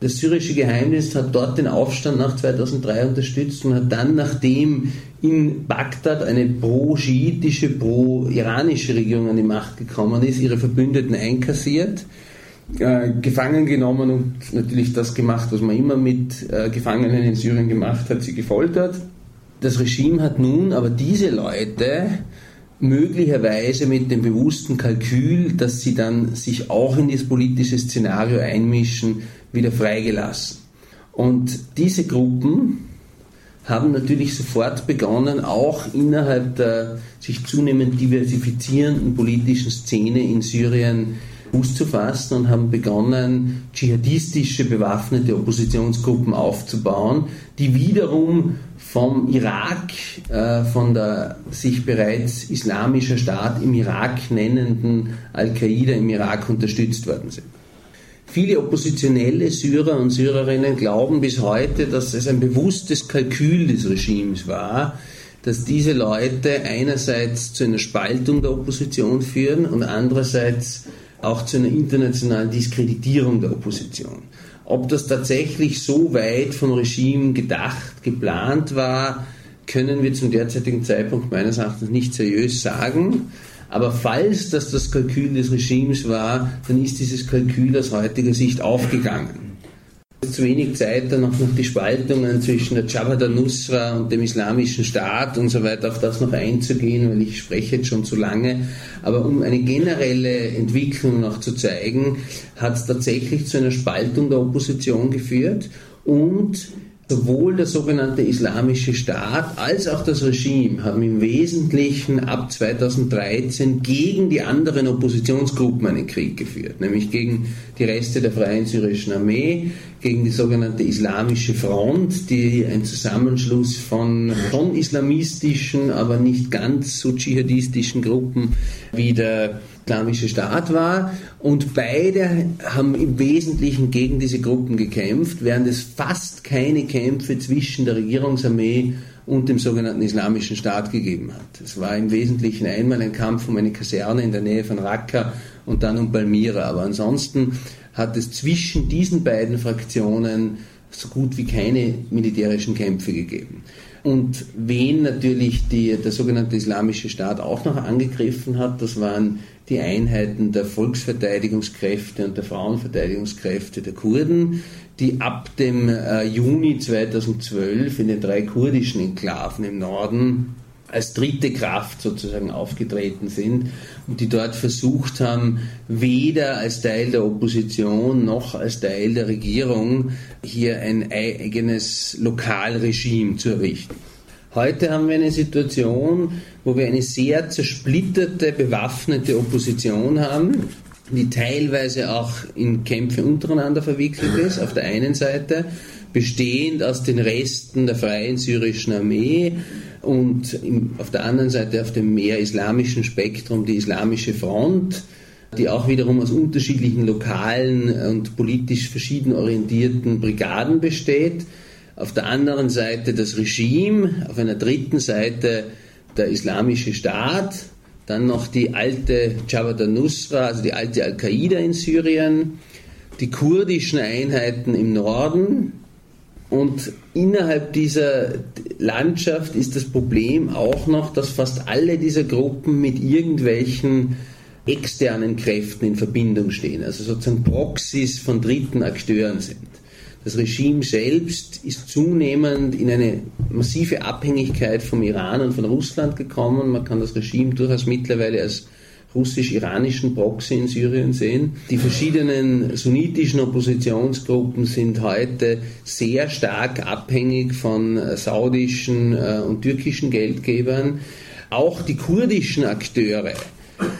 Das syrische Geheimdienst hat dort den Aufstand nach 2003 unterstützt und hat dann, nachdem in Bagdad eine pro-schiitische, pro-iranische Regierung an die Macht gekommen ist, ihre Verbündeten einkassiert äh, gefangen genommen und natürlich das gemacht, was man immer mit äh, Gefangenen in Syrien gemacht hat, sie gefoltert. Das Regime hat nun aber diese Leute möglicherweise mit dem bewussten Kalkül, dass sie dann sich auch in das politische Szenario einmischen, wieder freigelassen. Und diese Gruppen haben natürlich sofort begonnen, auch innerhalb der sich zunehmend diversifizierenden politischen Szene in Syrien Fuß zu fassen und haben begonnen, dschihadistische bewaffnete Oppositionsgruppen aufzubauen, die wiederum vom Irak, äh, von der sich bereits islamischer Staat im Irak nennenden Al-Qaida im Irak unterstützt worden sind. Viele oppositionelle Syrer und Syrerinnen glauben bis heute, dass es ein bewusstes Kalkül des Regimes war, dass diese Leute einerseits zu einer Spaltung der Opposition führen und andererseits auch zu einer internationalen Diskreditierung der Opposition. Ob das tatsächlich so weit vom Regime gedacht, geplant war, können wir zum derzeitigen Zeitpunkt meines Erachtens nicht seriös sagen. Aber falls das das Kalkül des Regimes war, dann ist dieses Kalkül aus heutiger Sicht aufgegangen zu wenig Zeit, dann auch noch die Spaltungen zwischen der Jabhat al-Nusra und dem Islamischen Staat und so weiter auf das noch einzugehen, weil ich spreche jetzt schon zu lange. Aber um eine generelle Entwicklung noch zu zeigen, hat es tatsächlich zu einer Spaltung der Opposition geführt und Sowohl der sogenannte Islamische Staat als auch das Regime haben im Wesentlichen ab 2013 gegen die anderen Oppositionsgruppen einen Krieg geführt, nämlich gegen die Reste der Freien Syrischen Armee, gegen die sogenannte Islamische Front, die ein Zusammenschluss von schon islamistischen, aber nicht ganz so dschihadistischen Gruppen wie der Islamische Staat war. Und beide haben im Wesentlichen gegen diese Gruppen gekämpft, während es fast keine Kämpfe zwischen der Regierungsarmee und dem sogenannten Islamischen Staat gegeben hat. Es war im Wesentlichen einmal ein Kampf um eine Kaserne in der Nähe von Raqqa und dann um Palmyra. Aber ansonsten hat es zwischen diesen beiden Fraktionen so gut wie keine militärischen Kämpfe gegeben. Und wen natürlich die, der sogenannte Islamische Staat auch noch angegriffen hat, das waren die Einheiten der Volksverteidigungskräfte und der Frauenverteidigungskräfte der Kurden, die ab dem äh, Juni 2012 in den drei kurdischen Enklaven im Norden als dritte Kraft sozusagen aufgetreten sind und die dort versucht haben, weder als Teil der Opposition noch als Teil der Regierung hier ein eigenes Lokalregime zu errichten. Heute haben wir eine Situation, wo wir eine sehr zersplitterte, bewaffnete Opposition haben, die teilweise auch in Kämpfe untereinander verwickelt ist, auf der einen Seite, bestehend aus den Resten der Freien Syrischen Armee, und auf der anderen Seite auf dem mehr islamischen Spektrum die Islamische Front, die auch wiederum aus unterschiedlichen lokalen und politisch verschieden orientierten Brigaden besteht. auf der anderen Seite das Regime, auf einer dritten Seite der Islamische Staat, dann noch die alte Jabhat al-Nusra, also die alte Al-Qaida in Syrien, die kurdischen Einheiten im Norden. Und innerhalb dieser Landschaft ist das Problem auch noch, dass fast alle dieser Gruppen mit irgendwelchen externen Kräften in Verbindung stehen, also sozusagen Proxys von dritten Akteuren sind. Das Regime selbst ist zunehmend in eine massive Abhängigkeit vom Iran und von Russland gekommen. Man kann das Regime durchaus mittlerweile als russisch-iranischen Proxy in Syrien sehen. Die verschiedenen sunnitischen Oppositionsgruppen sind heute sehr stark abhängig von saudischen äh, und türkischen Geldgebern. Auch die kurdischen Akteure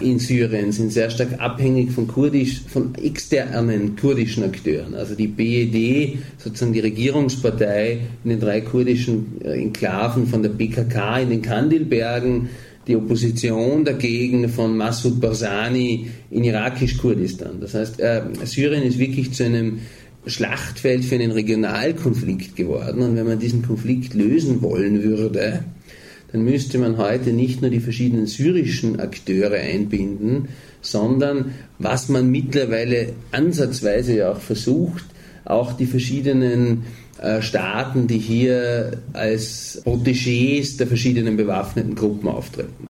in Syrien sind sehr stark abhängig von, kurdisch, von externen kurdischen Akteuren. Also die BED, sozusagen die Regierungspartei in den drei kurdischen äh, Enklaven von der PKK in den Kandilbergen, die Opposition dagegen von Massoud Barzani in irakisch-Kurdistan. Das heißt, äh, Syrien ist wirklich zu einem Schlachtfeld für einen Regionalkonflikt geworden. Und wenn man diesen Konflikt lösen wollen würde, dann müsste man heute nicht nur die verschiedenen syrischen Akteure einbinden, sondern was man mittlerweile ansatzweise ja auch versucht, auch die verschiedenen Staaten, die hier als Protégés der verschiedenen bewaffneten Gruppen auftreten.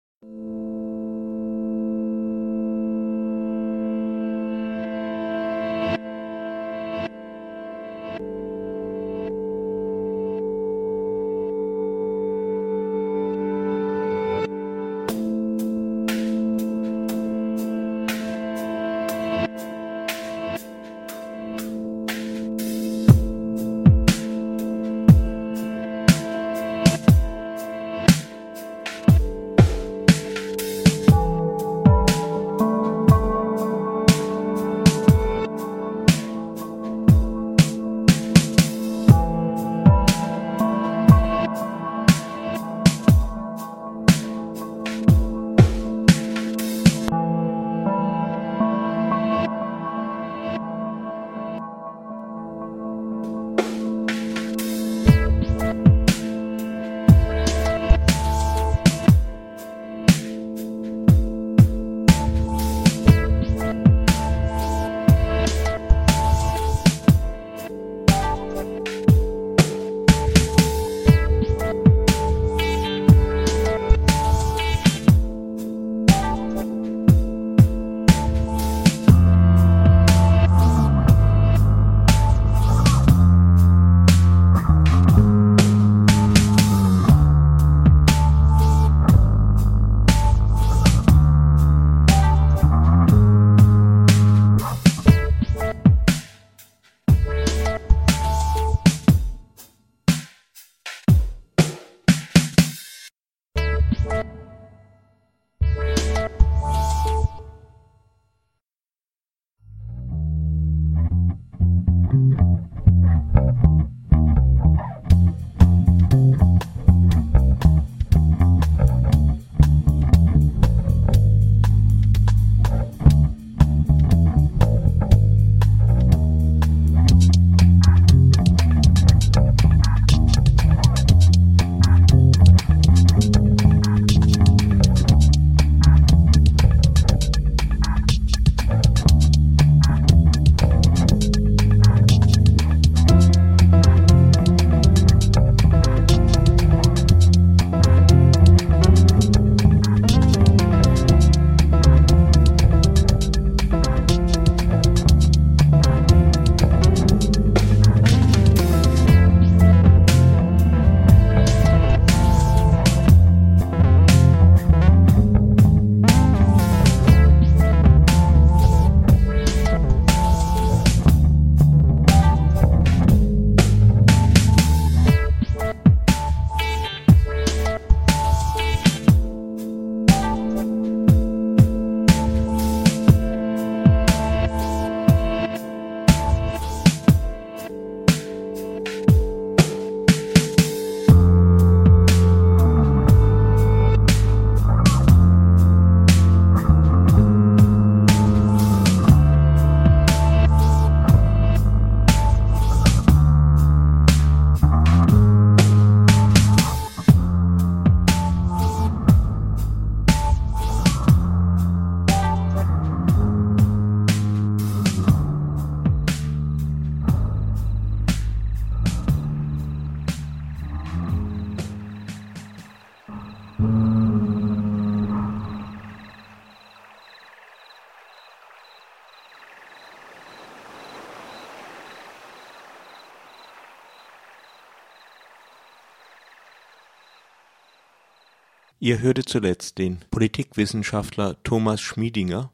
Ihr hörte zuletzt den Politikwissenschaftler Thomas Schmiedinger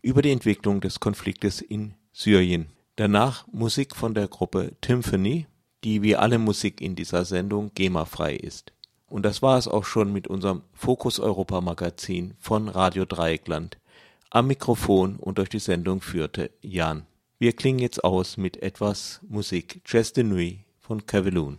über die Entwicklung des Konfliktes in Syrien. Danach Musik von der Gruppe Symphony, die wie alle Musik in dieser Sendung GEMA-frei ist. Und das war es auch schon mit unserem Fokus Europa Magazin von Radio Dreieckland. Am Mikrofon und durch die Sendung führte Jan. Wir klingen jetzt aus mit etwas Musik. Jazz de Nuit von Cavaloon.